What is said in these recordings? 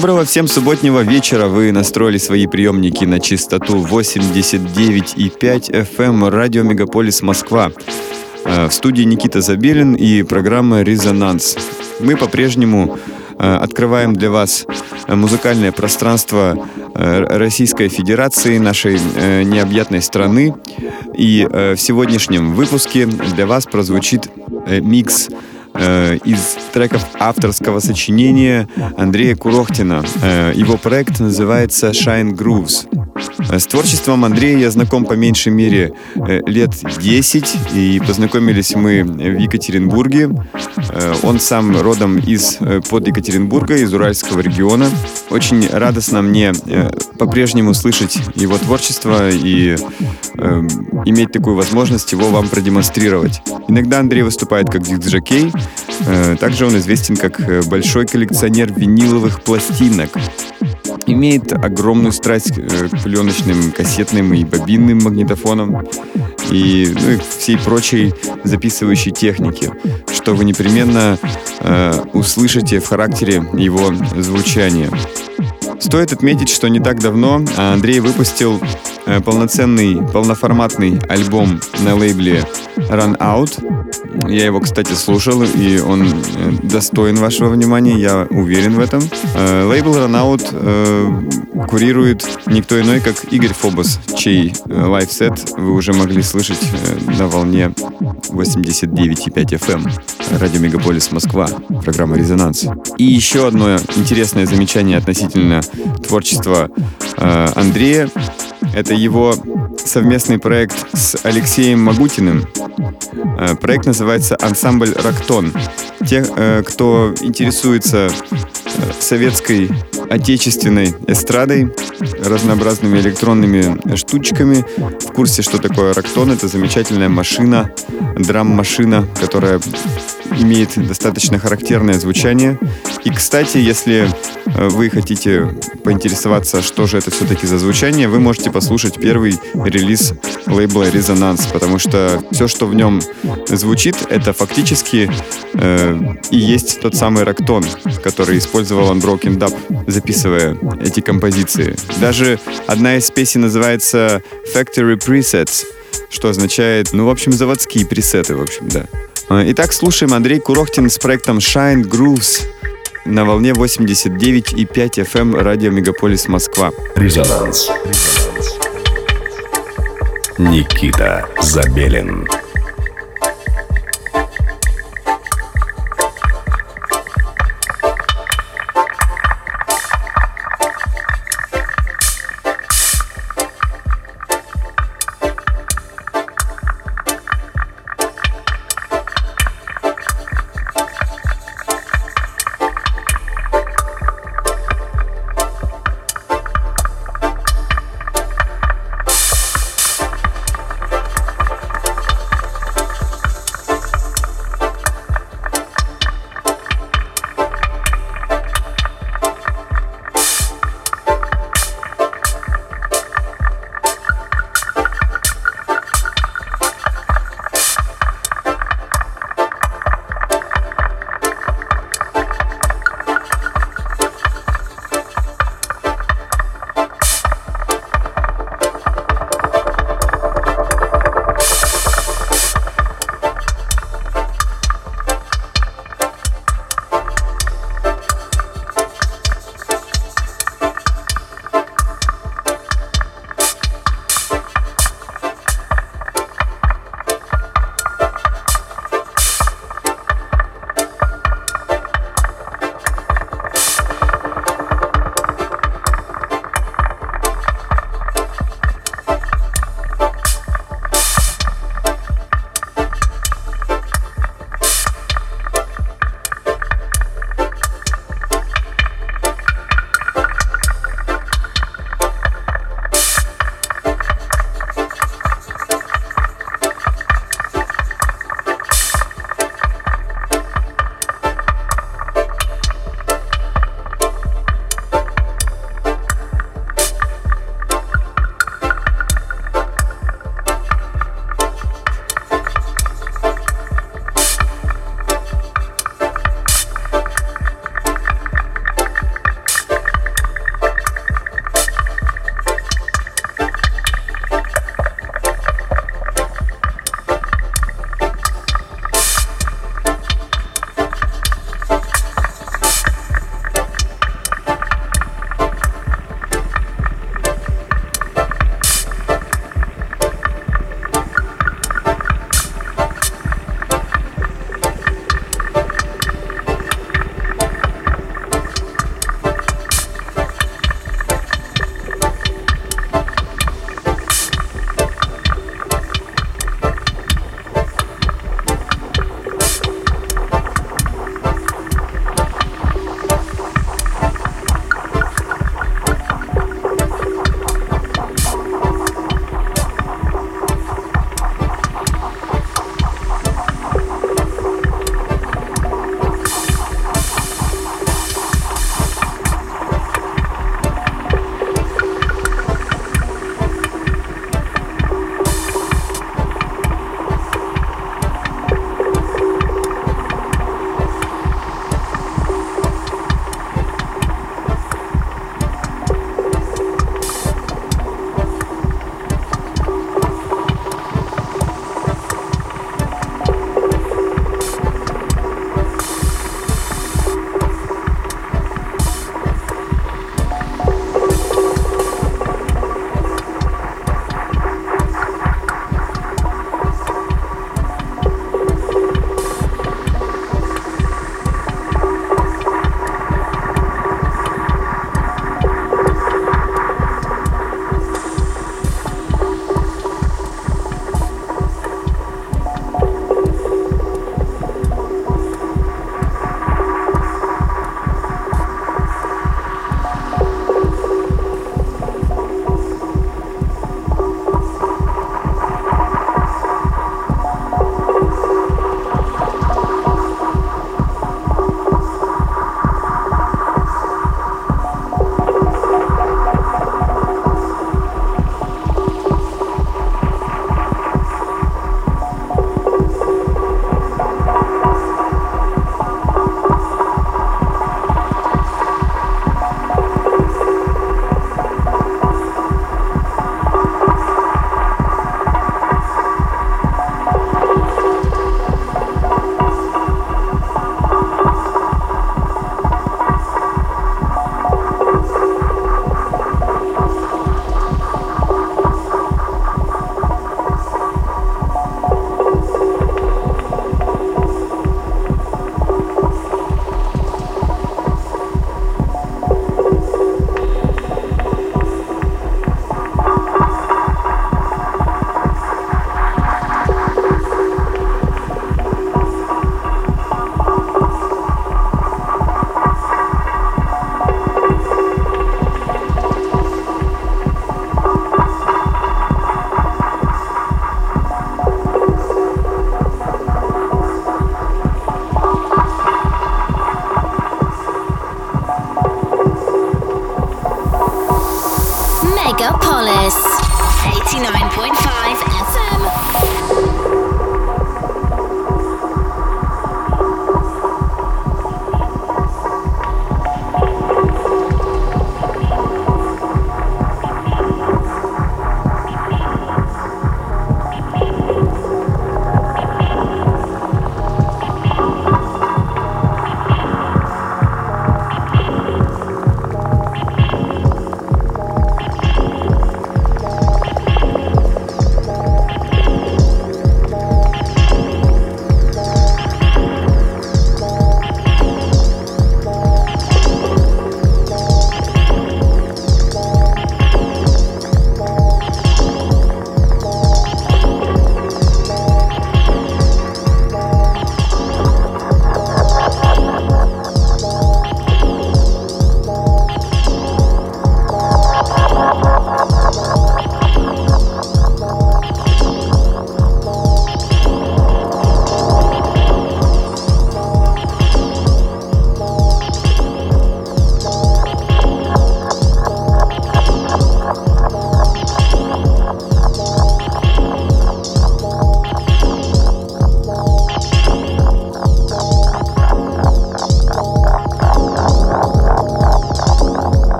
Доброго всем субботнего вечера. Вы настроили свои приемники на частоту 89,5 FM радио Мегаполис Москва. Э, В студии Никита Забелин и программа «Резонанс». Мы по-прежнему э, открываем для вас э, музыкальное пространство Российской Федерации, нашей необъятной страны. И в сегодняшнем выпуске для вас прозвучит микс э, из треков авторского сочинения Андрея Курохтина. Э, Его проект называется Shine Grooves. С творчеством Андрея я знаком по меньшей мере э, лет 10, и познакомились мы в Екатеринбурге. Э, Он сам родом из э, под Екатеринбурга, из Уральского региона. Очень радостно мне по-прежнему слышать его творчество и иметь такую возможность его вам продемонстрировать. Иногда Андрей выступает как диск-жокей, э, также он известен как большой коллекционер виниловых пластинок. Имеет огромную страсть э, к пленочным, кассетным и бобинным магнитофонам и, ну, и всей прочей записывающей технике, что вы непременно э, услышите в характере его звучания. Стоит отметить, что не так давно Андрей выпустил э, полноценный, полноформатный альбом на лейбле Run Out. Я его, кстати, слушал, и он э, достоин вашего внимания, я уверен в этом. Э, Лейбл Run Out э, курирует никто иной, как Игорь Фобос, чей лайфсет вы уже могли слышать на волне 89,5 FM. Радио Мегаполис Москва, программа «Резонанс». И еще одно интересное замечание относительно творчества Андрея. Это его совместный проект с Алексеем Магутиным. Э, Проект называется «Ансамбль Рактон». Те, э, кто интересуется советской отечественной эстрадой, разнообразными электронными штучками, в курсе, что такое рактон. Это замечательная машина, драм-машина, которая имеет достаточно характерное звучание. И, кстати, если э, вы хотите поинтересоваться, что же это все-таки за звучание, вы можете послушать первый релиз лейбла «Резонанс», потому что все, что в нем звучит, это фактически э, и есть тот самый рактон, который использовал Unbroken Dub, записывая эти композиции. Даже одна из песен называется «Factory Presets», что означает, ну, в общем, заводские пресеты, в общем, да. А, Итак, слушаем Андрей Курохтин с проектом Shine Grooves на волне 89,5 FM радио Мегаполис Москва. Резонанс. Никита Забелин.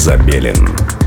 Забелин.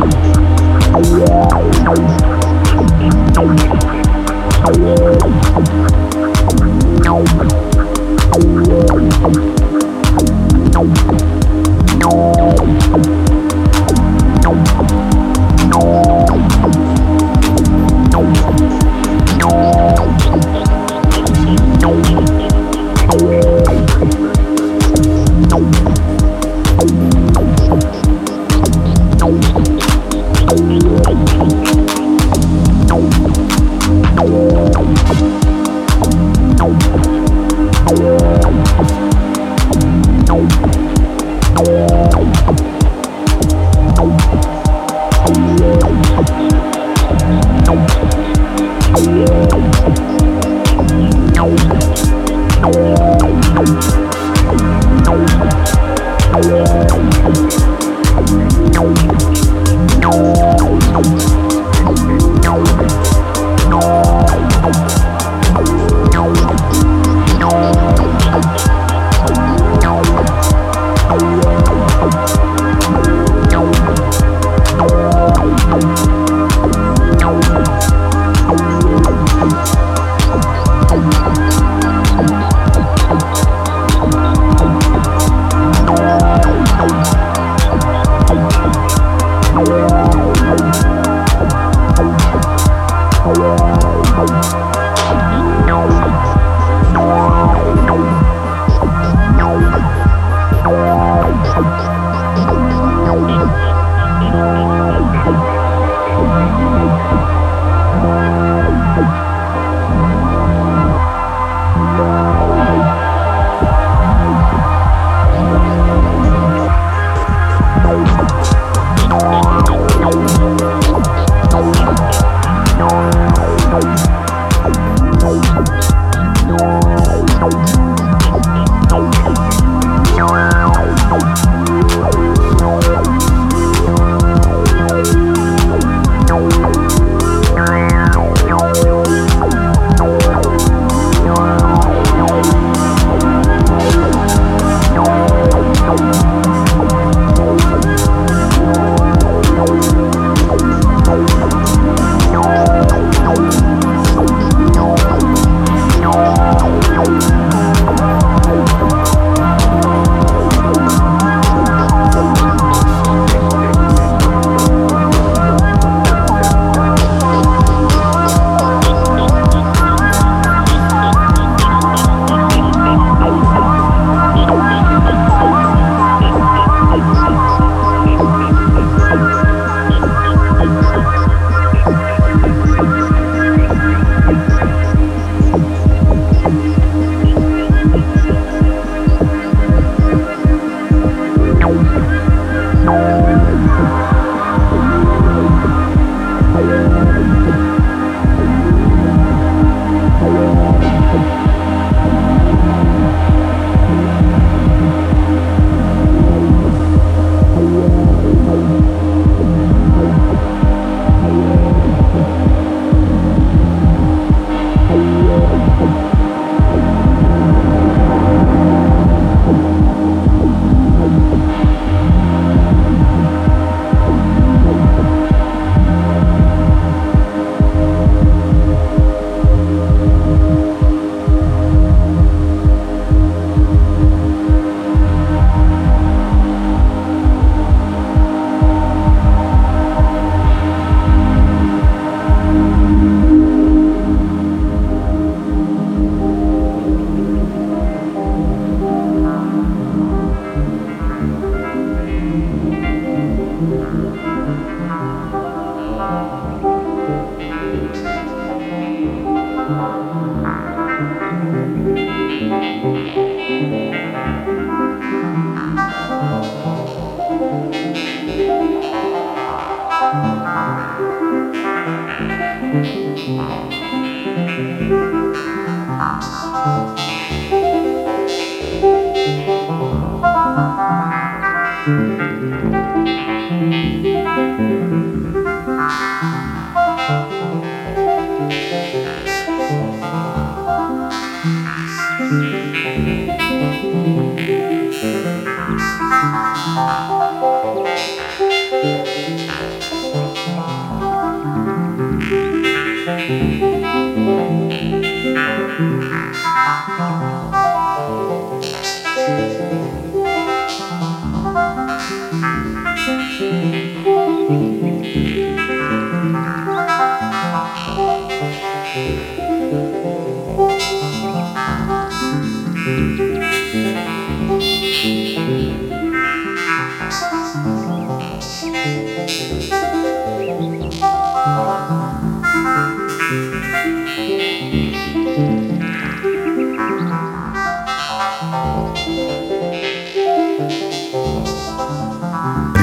Thank you.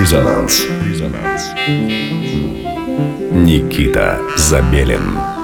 Резонанс. Никита Забелин.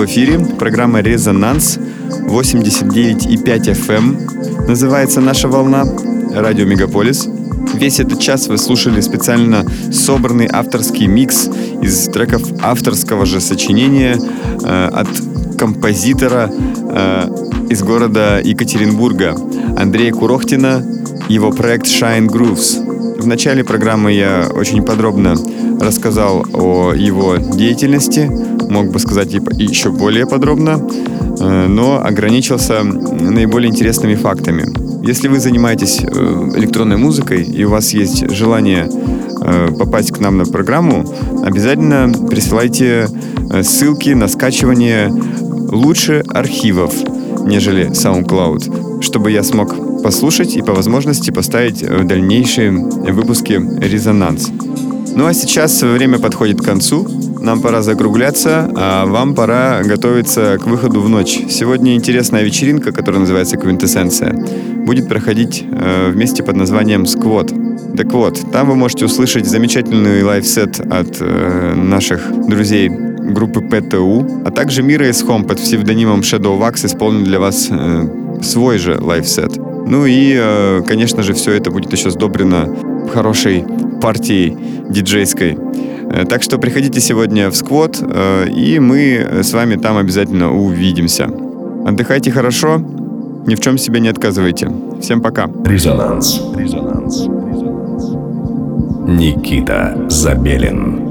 В эфире. Программа «Резонанс» 89,5 FM. Называется наша волна. Радио «Мегаполис». Весь этот час вы слушали специально собранный авторский микс из треков авторского же сочинения э, от композитора э, из города Екатеринбурга Андрея Курохтина, его проект Shine Grooves. В начале программы я очень подробно рассказал о его деятельности, мог бы сказать еще более подробно, э, но ограничился наиболее интересными фактами. Если вы занимаетесь э, электронной музыкой и у вас есть желание э, попасть к нам на программу, обязательно присылайте ссылки на скачивание лучше архивов, нежели SoundCloud, чтобы я смог послушать и по возможности поставить в дальнейшие выпуски «Резонанс». Ну а сейчас время подходит к концу. Нам пора закругляться, а вам пора готовиться к выходу в ночь. Сегодня интересная вечеринка, которая называется «Квинтэссенция», будет проходить э, вместе под названием «Сквот». Так вот, там вы можете услышать замечательный лайфсет от э, наших друзей группы ПТУ, а также Мира из Home под псевдонимом Shadow Wax исполнит для вас э, свой же лайфсет. Ну и, э, конечно же, все это будет еще сдобрено хорошей партией диджейской. Э, Так что приходите сегодня в сквот, э, и мы с вами там обязательно увидимся. Отдыхайте хорошо, ни в чем себе не отказывайте. Всем пока. Резонанс. Резонанс. Никита Забелин.